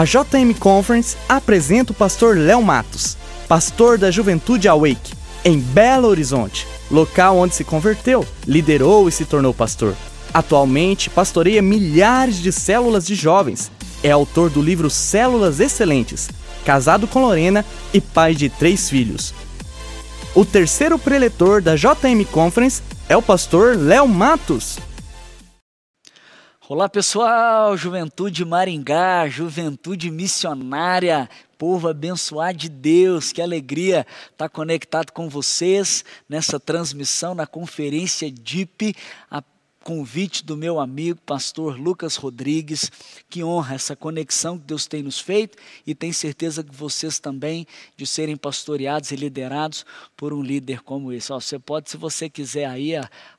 A JM Conference apresenta o pastor Léo Matos, pastor da Juventude Awake, em Belo Horizonte, local onde se converteu, liderou e se tornou pastor. Atualmente, pastoreia milhares de células de jovens. É autor do livro Células Excelentes, casado com Lorena e pai de três filhos. O terceiro preletor da JM Conference é o pastor Léo Matos. Olá pessoal, Juventude Maringá, Juventude Missionária, povo abençoado de Deus, que alegria estar conectado com vocês nessa transmissão na conferência DIP, a convite do meu amigo pastor Lucas Rodrigues, que honra essa conexão que Deus tem nos feito e tenho certeza que vocês também de serem pastoreados e liderados por um líder como esse. Ó, você pode, se você quiser aí,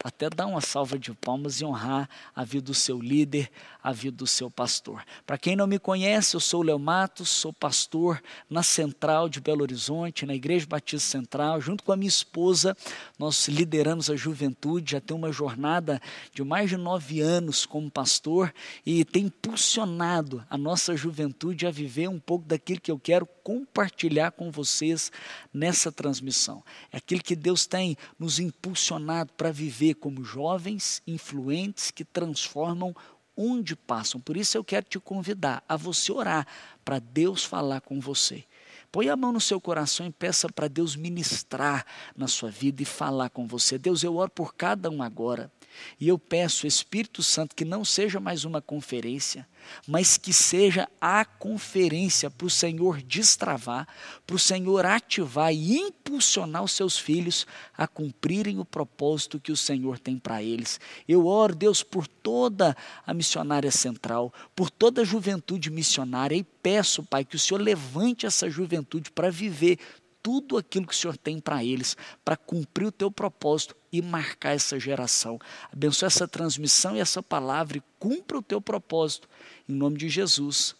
até dar uma salva de palmas e honrar a vida do seu líder, a vida do seu pastor. Para quem não me conhece, eu sou Leo Matos, sou pastor na Central de Belo Horizonte, na Igreja Batista Central, junto com a minha esposa, nós lideramos a juventude, já tem uma jornada de mais de nove anos como pastor e tem impulsionado a nossa juventude a viver um pouco daquilo que eu quero compartilhar com vocês nessa transmissão. É aquilo que Deus tem nos impulsionado para viver como jovens influentes que transformam onde passam. Por isso eu quero te convidar a você orar para Deus falar com você. Põe a mão no seu coração e peça para Deus ministrar na sua vida e falar com você. Deus, eu oro por cada um agora. E eu peço, Espírito Santo, que não seja mais uma conferência, mas que seja a conferência para o Senhor destravar, para o Senhor ativar e impulsionar os seus filhos a cumprirem o propósito que o Senhor tem para eles. Eu oro, Deus, por toda a missionária central, por toda a juventude missionária e peço, Pai, que o Senhor levante essa juventude para viver tudo aquilo que o Senhor tem para eles, para cumprir o teu propósito e marcar essa geração. Abençoa essa transmissão e essa palavra e cumpra o teu propósito. Em nome de Jesus.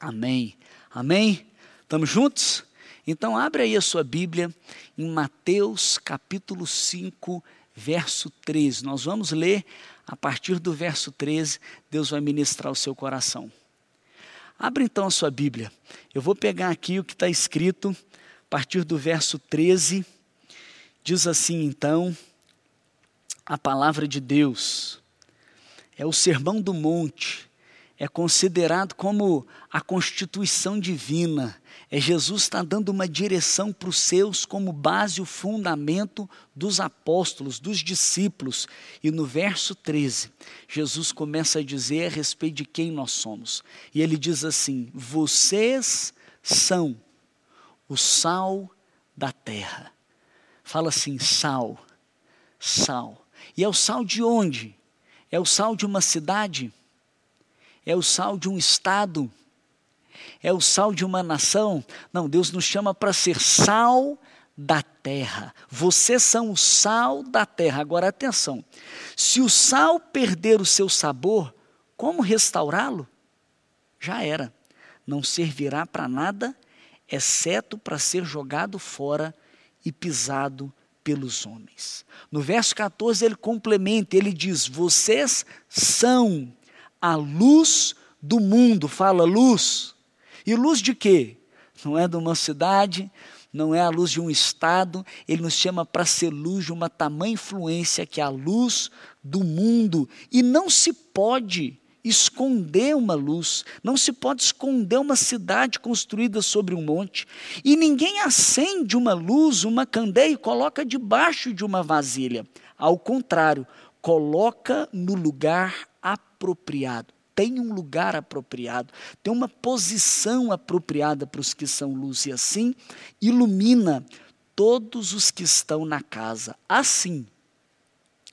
Amém. Amém? Estamos juntos? Então abre aí a sua Bíblia em Mateus capítulo 5, verso 13. Nós vamos ler a partir do verso 13, Deus vai ministrar o seu coração. Abre então a sua Bíblia. Eu vou pegar aqui o que está escrito partir do verso 13 Diz assim então a palavra de Deus. É o Sermão do Monte, é considerado como a constituição divina. É Jesus está dando uma direção para os seus como base o fundamento dos apóstolos, dos discípulos. E no verso 13, Jesus começa a dizer a respeito de quem nós somos. E ele diz assim: Vocês são o sal da terra. Fala assim: sal, sal. E é o sal de onde? É o sal de uma cidade? É o sal de um estado? É o sal de uma nação? Não, Deus nos chama para ser sal da terra. Vocês são o sal da terra. Agora atenção: se o sal perder o seu sabor, como restaurá-lo? Já era. Não servirá para nada, exceto para ser jogado fora e pisado pelos homens. No verso 14 ele complementa, ele diz: Vocês são a luz do mundo. Fala luz. E luz de quê? Não é de uma cidade, não é a luz de um estado, ele nos chama para ser luz de uma tamanha influência que é a luz do mundo. E não se pode esconder uma luz, não se pode esconder uma cidade construída sobre um monte, e ninguém acende uma luz, uma candeia e coloca debaixo de uma vasilha. Ao contrário, coloca no lugar apropriado. Tem um lugar apropriado, tem uma posição apropriada para os que são luz, e assim ilumina todos os que estão na casa. Assim,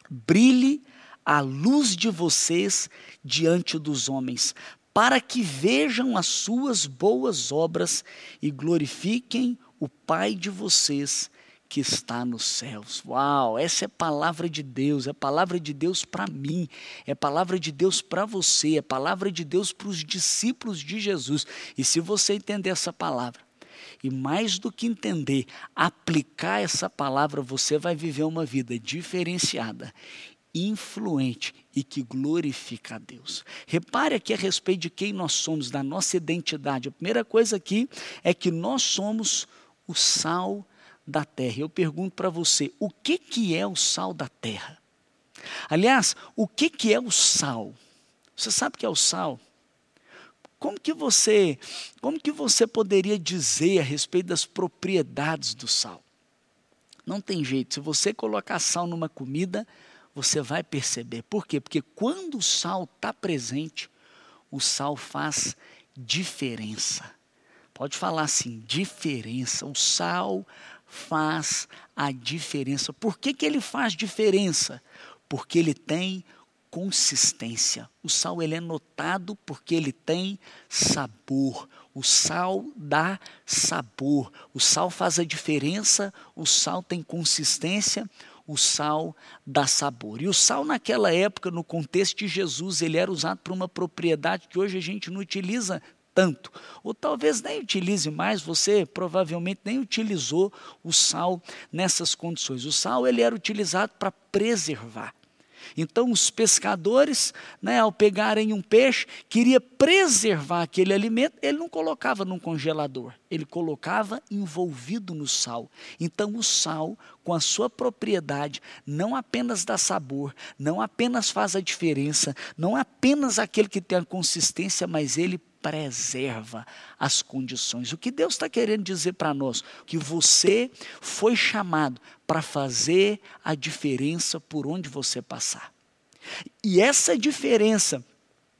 brilhe a luz de vocês diante dos homens, para que vejam as suas boas obras e glorifiquem o Pai de vocês que está nos céus. Uau, essa é palavra de Deus, é palavra de Deus para mim, é palavra de Deus para você, é palavra de Deus para os discípulos de Jesus. E se você entender essa palavra, e mais do que entender, aplicar essa palavra, você vai viver uma vida diferenciada influente e que glorifica a Deus. Repare aqui a respeito de quem nós somos, da nossa identidade. A primeira coisa aqui é que nós somos o sal da terra. Eu pergunto para você, o que, que é o sal da terra? Aliás, o que, que é o sal? Você sabe o que é o sal? Como que você, como que você poderia dizer a respeito das propriedades do sal? Não tem jeito. Se você colocar sal numa comida, você vai perceber. Por quê? Porque quando o sal está presente, o sal faz diferença. Pode falar assim, diferença. O sal faz a diferença. Por que, que ele faz diferença? Porque ele tem consistência. O sal ele é notado porque ele tem sabor. O sal dá sabor. O sal faz a diferença, o sal tem consistência, o sal dá sabor. E o sal naquela época, no contexto de Jesus, ele era usado para uma propriedade que hoje a gente não utiliza tanto. Ou talvez nem utilize mais, você provavelmente nem utilizou o sal nessas condições. O sal ele era utilizado para preservar. Então, os pescadores, né, ao pegarem um peixe, queria preservar aquele alimento, ele não colocava num congelador, ele colocava envolvido no sal. Então, o sal, com a sua propriedade, não apenas dá sabor, não apenas faz a diferença, não apenas aquele que tem a consistência, mas ele preserva as condições. O que Deus está querendo dizer para nós? Que você foi chamado para fazer a diferença por onde você passar. E essa diferença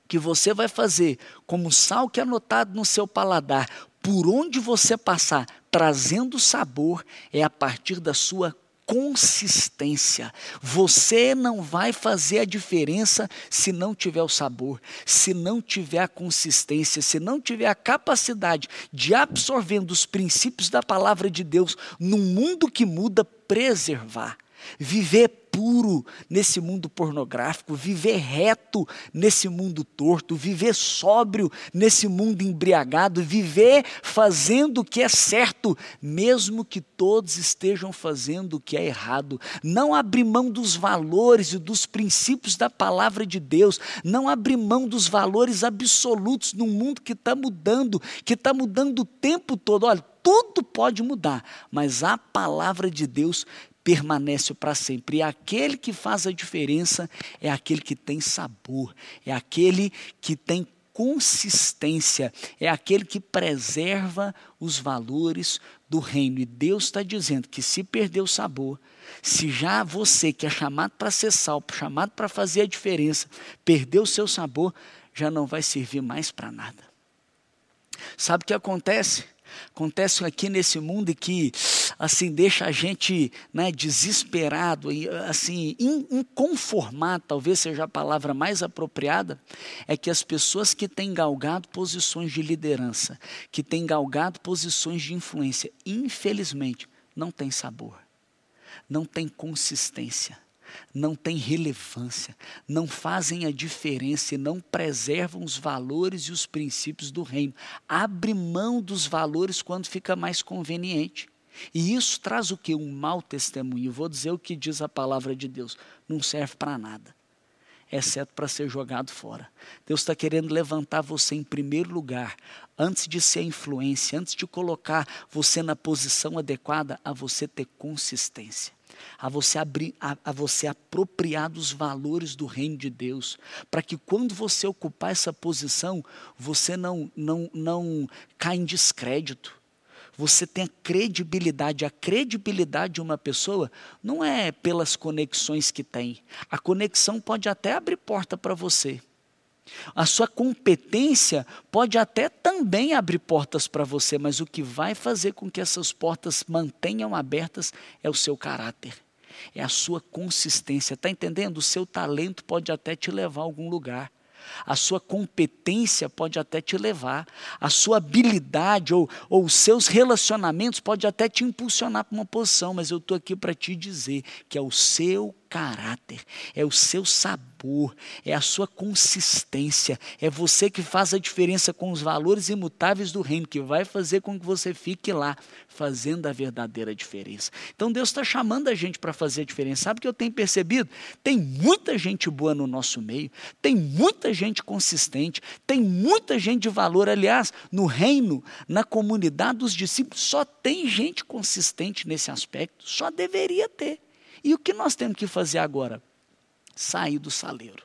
que você vai fazer, como sal que é anotado no seu paladar, por onde você passar, trazendo sabor, é a partir da sua consistência. Você não vai fazer a diferença se não tiver o sabor, se não tiver a consistência, se não tiver a capacidade de absorvendo os princípios da palavra de Deus num mundo que muda, preservar. Viver puro nesse mundo pornográfico, viver reto nesse mundo torto, viver sóbrio nesse mundo embriagado, viver fazendo o que é certo, mesmo que todos estejam fazendo o que é errado. Não abrir mão dos valores e dos princípios da palavra de Deus, não abrir mão dos valores absolutos num mundo que está mudando, que está mudando o tempo todo. Olha, tudo pode mudar, mas a palavra de Deus permanece para sempre. E aquele que faz a diferença é aquele que tem sabor, é aquele que tem consistência, é aquele que preserva os valores do reino. E Deus está dizendo que se perder o sabor, se já você que é chamado para ser salvo, chamado para fazer a diferença, perdeu o seu sabor, já não vai servir mais para nada. Sabe o que acontece? Acontece aqui nesse mundo que assim deixa a gente né, desesperado, assim inconformado, talvez seja a palavra mais apropriada, é que as pessoas que têm galgado posições de liderança, que têm galgado posições de influência, infelizmente não têm sabor, não têm consistência não têm relevância, não fazem a diferença e não preservam os valores e os princípios do reino. Abre mão dos valores quando fica mais conveniente. E isso traz o que? Um mau testemunho. vou dizer o que diz a palavra de Deus: não serve para nada, exceto para ser jogado fora. Deus está querendo levantar você em primeiro lugar, antes de ser influência, antes de colocar você na posição adequada, a você ter consistência a você, abrir, a, a você apropriar dos valores do reino de Deus, para que quando você ocupar essa posição, você não, não, não caia em descrédito. Você tem a credibilidade. A credibilidade de uma pessoa não é pelas conexões que tem. A conexão pode até abrir porta para você. A sua competência pode até também abrir portas para você, mas o que vai fazer com que essas portas mantenham abertas é o seu caráter, é a sua consistência. Está entendendo? O seu talento pode até te levar a algum lugar. A sua competência pode até te levar, a sua habilidade ou, ou os seus relacionamentos pode até te impulsionar para uma posição, mas eu estou aqui para te dizer que é o seu caráter, é o seu sabor, é a sua consistência, é você que faz a diferença com os valores imutáveis do reino, que vai fazer com que você fique lá, fazendo a verdadeira diferença. Então Deus está chamando a gente para fazer a diferença. Sabe o que eu tenho percebido? Tem muita gente boa no nosso meio, tem muita gente consistente, tem muita gente de valor. Aliás, no reino, na comunidade dos discípulos, só tem gente consistente nesse aspecto, só deveria ter. E o que nós temos que fazer agora? Sair do saleiro.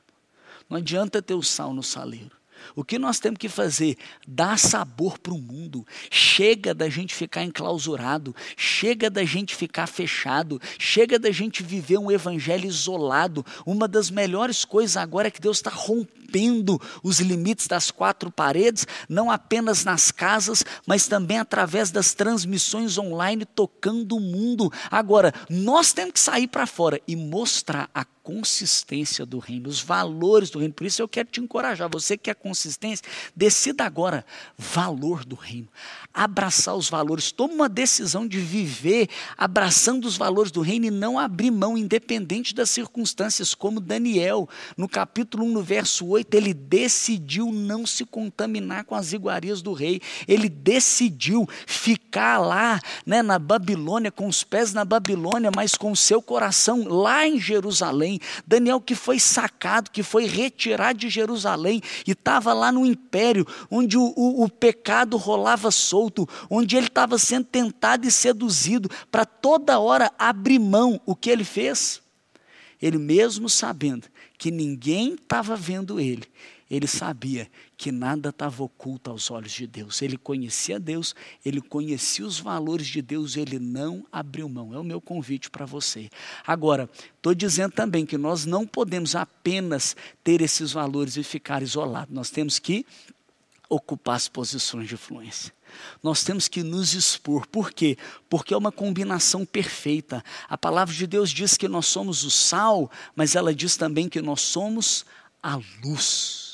Não adianta ter o sal no saleiro. O que nós temos que fazer? Dar sabor para o mundo. Chega da gente ficar enclausurado, chega da gente ficar fechado, chega da gente viver um evangelho isolado. Uma das melhores coisas agora é que Deus está rompendo os limites das quatro paredes, não apenas nas casas, mas também através das transmissões online, tocando o mundo. Agora, nós temos que sair para fora e mostrar a consistência do reino, os valores do reino. Por isso eu quero te encorajar, você que quer consistência, decida agora valor do reino. Abraçar os valores, tome uma decisão de viver abraçando os valores do reino e não abrir mão, independente das circunstâncias, como Daniel, no capítulo 1, no verso 8, ele decidiu não se contaminar com as iguarias do rei, ele decidiu ficar lá, né, na Babilônia, com os pés na Babilônia, mas com o seu coração lá em Jerusalém Daniel que foi sacado, que foi retirado de Jerusalém e estava lá no império, onde o, o, o pecado rolava solto, onde ele estava sendo tentado e seduzido para toda hora abrir mão. O que ele fez? Ele mesmo sabendo que ninguém estava vendo ele, ele sabia que nada estava oculto aos olhos de Deus. Ele conhecia Deus, ele conhecia os valores de Deus, ele não abriu mão. É o meu convite para você. Agora, estou dizendo também que nós não podemos apenas ter esses valores e ficar isolados. Nós temos que ocupar as posições de influência. Nós temos que nos expor. Por quê? Porque é uma combinação perfeita. A palavra de Deus diz que nós somos o sal, mas ela diz também que nós somos a luz.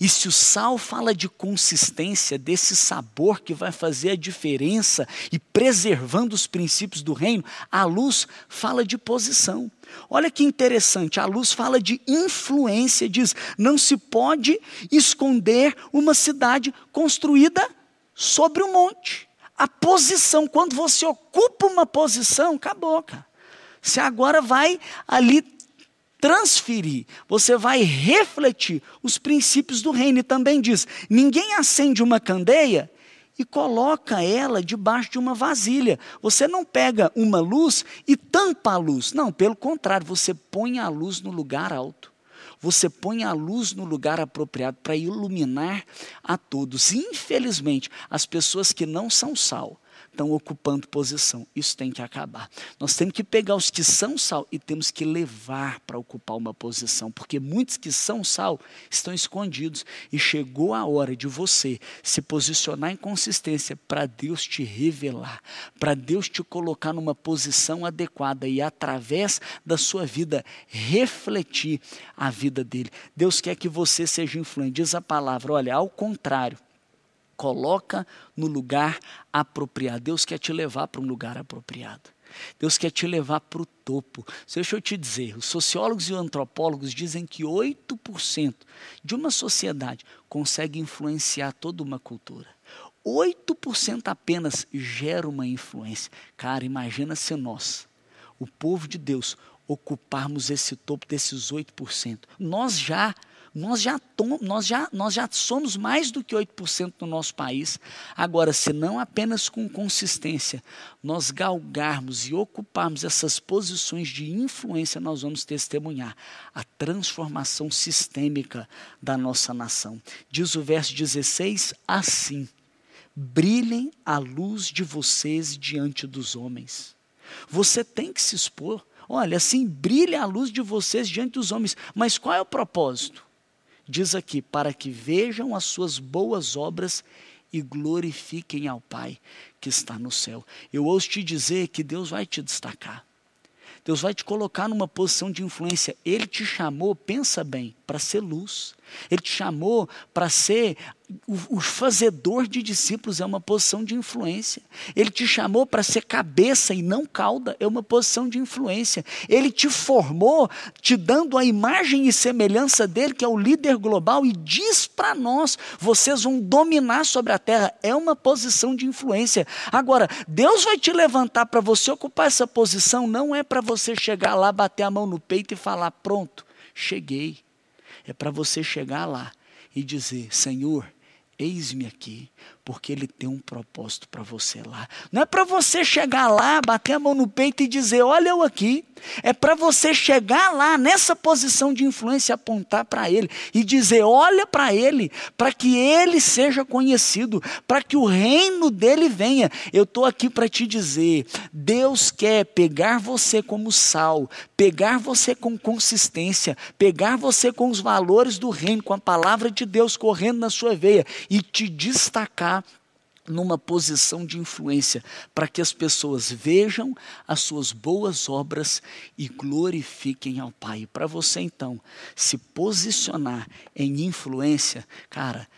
E se o sal fala de consistência, desse sabor que vai fazer a diferença e preservando os princípios do reino, a luz fala de posição. Olha que interessante, a luz fala de influência, diz: não se pode esconder uma cidade construída sobre um monte. A posição, quando você ocupa uma posição, acabou, cara. Você agora vai ali transferir, você vai refletir os princípios do reino. E também diz: ninguém acende uma candeia e coloca ela debaixo de uma vasilha. Você não pega uma luz e tampa a luz. Não, pelo contrário, você põe a luz no lugar alto. Você põe a luz no lugar apropriado para iluminar a todos. Infelizmente, as pessoas que não são sal, estão ocupando posição. Isso tem que acabar. Nós temos que pegar os que são sal e temos que levar para ocupar uma posição, porque muitos que são sal estão escondidos e chegou a hora de você se posicionar em consistência para Deus te revelar, para Deus te colocar numa posição adequada e através da sua vida refletir a vida dele. Deus quer que você seja influente. Diz a palavra, olha, ao contrário, coloca no lugar apropriado. Deus quer te levar para um lugar apropriado. Deus quer te levar para o topo. Deixa eu te dizer, os sociólogos e antropólogos dizem que 8% de uma sociedade consegue influenciar toda uma cultura. 8% apenas gera uma influência. Cara, imagina se nós, o povo de Deus, ocuparmos esse topo desses 8%. Nós já nós já, tom, nós, já, nós já somos mais do que 8% no nosso país. Agora, se não apenas com consistência, nós galgarmos e ocuparmos essas posições de influência, nós vamos testemunhar a transformação sistêmica da nossa nação. Diz o verso 16 assim: brilhem a luz de vocês diante dos homens. Você tem que se expor. Olha, assim, brilha a luz de vocês diante dos homens. Mas qual é o propósito? Diz aqui: para que vejam as suas boas obras e glorifiquem ao Pai que está no céu. Eu ouço te dizer que Deus vai te destacar. Deus vai te colocar numa posição de influência. Ele te chamou, pensa bem, para ser luz. Ele te chamou para ser o, o fazedor de discípulos é uma posição de influência. Ele te chamou para ser cabeça e não cauda, é uma posição de influência. Ele te formou, te dando a imagem e semelhança dele, que é o líder global, e diz para nós: vocês vão dominar sobre a terra. É uma posição de influência. Agora, Deus vai te levantar para você ocupar essa posição, não é para você chegar lá, bater a mão no peito e falar: pronto, cheguei. É para você chegar lá e dizer: Senhor, eis-me aqui, porque Ele tem um propósito para você lá. Não é para você chegar lá, bater a mão no peito e dizer: Olha eu aqui. É para você chegar lá, nessa posição de influência, apontar para Ele e dizer: Olha para Ele, para que Ele seja conhecido, para que o reino dele venha. Eu estou aqui para te dizer: Deus quer pegar você como sal, pegar você com consistência, pegar você com os valores do reino, com a palavra de Deus correndo na sua veia e te destacar numa posição de influência, para que as pessoas vejam as suas boas obras e glorifiquem ao Pai. Para você então se posicionar em influência, cara,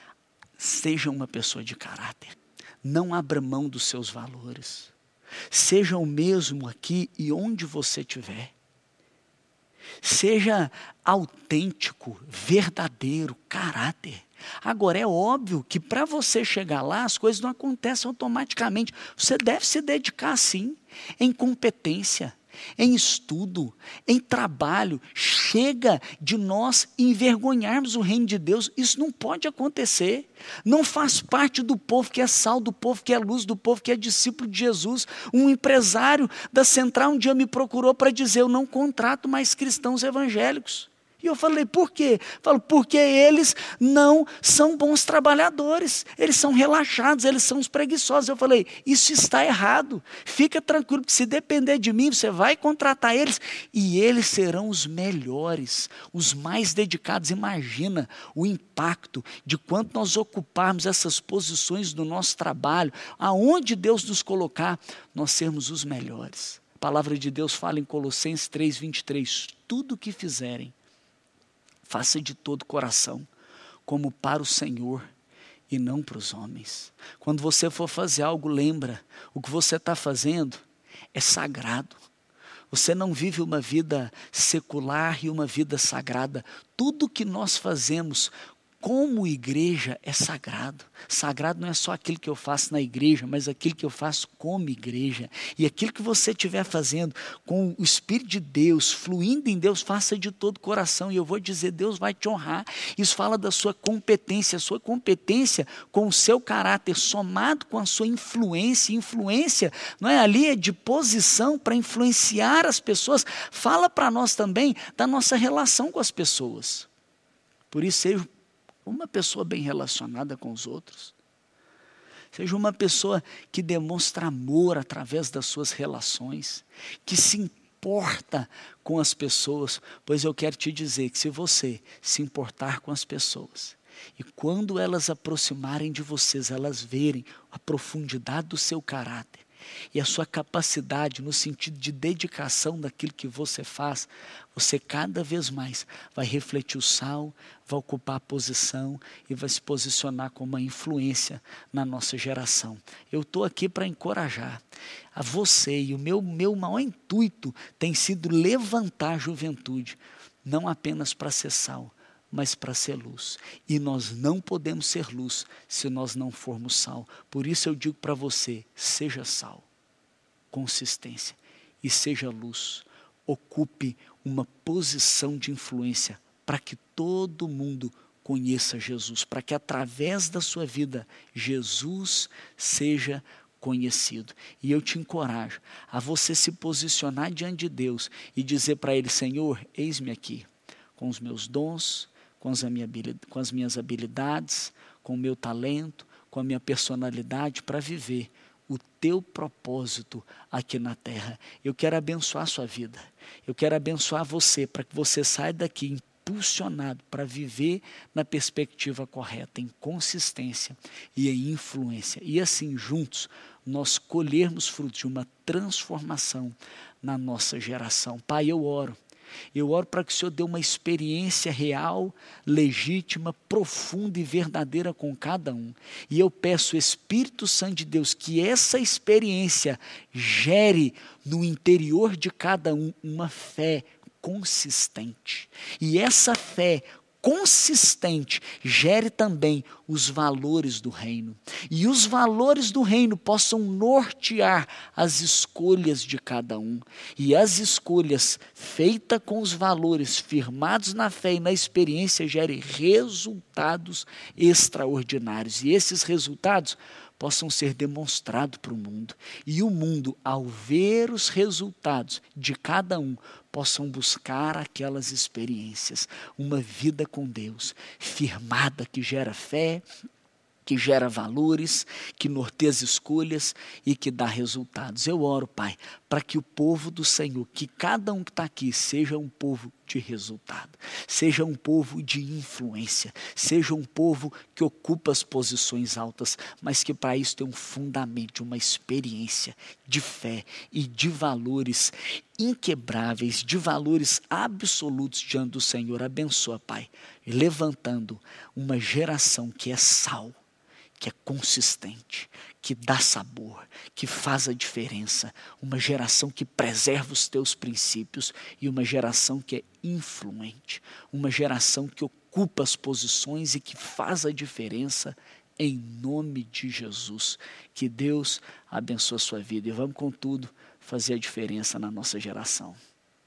seja uma pessoa de caráter. Não abra mão dos seus valores. Seja o mesmo aqui e onde você estiver. Seja autêntico, verdadeiro, caráter. Agora, é óbvio que para você chegar lá, as coisas não acontecem automaticamente. Você deve se dedicar, sim, em competência, em estudo, em trabalho. Chega de nós envergonharmos o reino de Deus. Isso não pode acontecer. Não faz parte do povo que é sal, do povo que é luz, do povo que é discípulo de Jesus. Um empresário da Central um dia me procurou para dizer: Eu não contrato mais cristãos evangélicos. E eu falei, por quê? Falo, porque eles não são bons trabalhadores, eles são relaxados, eles são os preguiçosos. Eu falei, isso está errado. Fica tranquilo, que se depender de mim, você vai contratar eles e eles serão os melhores, os mais dedicados. Imagina o impacto de quanto nós ocuparmos essas posições do nosso trabalho, aonde Deus nos colocar, nós sermos os melhores. A palavra de Deus fala em Colossenses 3, 23: tudo o que fizerem, Faça de todo coração, como para o Senhor e não para os homens. Quando você for fazer algo, lembra: o que você está fazendo é sagrado. Você não vive uma vida secular e uma vida sagrada. Tudo que nós fazemos como igreja é sagrado. Sagrado não é só aquilo que eu faço na igreja, mas aquilo que eu faço como igreja. E aquilo que você estiver fazendo com o Espírito de Deus, fluindo em Deus, faça de todo o coração. E eu vou dizer, Deus vai te honrar. Isso fala da sua competência, a sua competência com o seu caráter, somado com a sua influência. Influência, não é ali, é de posição para influenciar as pessoas. Fala para nós também da nossa relação com as pessoas. Por isso, seja uma pessoa bem relacionada com os outros. Seja uma pessoa que demonstra amor através das suas relações, que se importa com as pessoas, pois eu quero te dizer que se você se importar com as pessoas, e quando elas aproximarem de vocês, elas verem a profundidade do seu caráter, e a sua capacidade no sentido de dedicação daquilo que você faz, você cada vez mais vai refletir o sal, vai ocupar a posição e vai se posicionar como uma influência na nossa geração. Eu estou aqui para encorajar a você e o meu, meu maior intuito tem sido levantar a juventude, não apenas para ser sal, mas para ser luz. E nós não podemos ser luz se nós não formos sal. Por isso eu digo para você: seja sal, consistência, e seja luz. Ocupe uma posição de influência para que todo mundo conheça Jesus, para que através da sua vida Jesus seja conhecido. E eu te encorajo a você se posicionar diante de Deus e dizer para Ele: Senhor, eis-me aqui, com os meus dons, com as, com as minhas habilidades, com o meu talento, com a minha personalidade para viver o teu propósito aqui na terra. Eu quero abençoar a sua vida. Eu quero abençoar você para que você saia daqui impulsionado para viver na perspectiva correta, em consistência e em influência. E assim, juntos, nós colhermos frutos de uma transformação na nossa geração. Pai, eu oro Eu oro para que o Senhor dê uma experiência real, legítima, profunda e verdadeira com cada um. E eu peço, Espírito Santo de Deus, que essa experiência gere no interior de cada um uma fé consistente. E essa fé consistente gere também os valores do reino. E os valores do reino possam nortear as escolhas de cada um. E as escolhas feitas com os valores firmados na fé e na experiência gerem resultados extraordinários. E esses resultados possam ser demonstrados para o mundo. E o mundo, ao ver os resultados de cada um, possam buscar aquelas experiências, uma vida com Deus, firmada que gera fé, que gera valores, que norteia as escolhas e que dá resultados. Eu oro, Pai, para que o povo do Senhor, que cada um que está aqui, seja um povo de resultado, seja um povo de influência, seja um povo que ocupa as posições altas, mas que para isso tem um fundamento, uma experiência de fé e de valores inquebráveis, de valores absolutos diante do Senhor. Abençoa, Pai, levantando uma geração que é sal que é consistente, que dá sabor, que faz a diferença, uma geração que preserva os teus princípios e uma geração que é influente, uma geração que ocupa as posições e que faz a diferença em nome de Jesus. Que Deus abençoe a sua vida e vamos, contudo, fazer a diferença na nossa geração.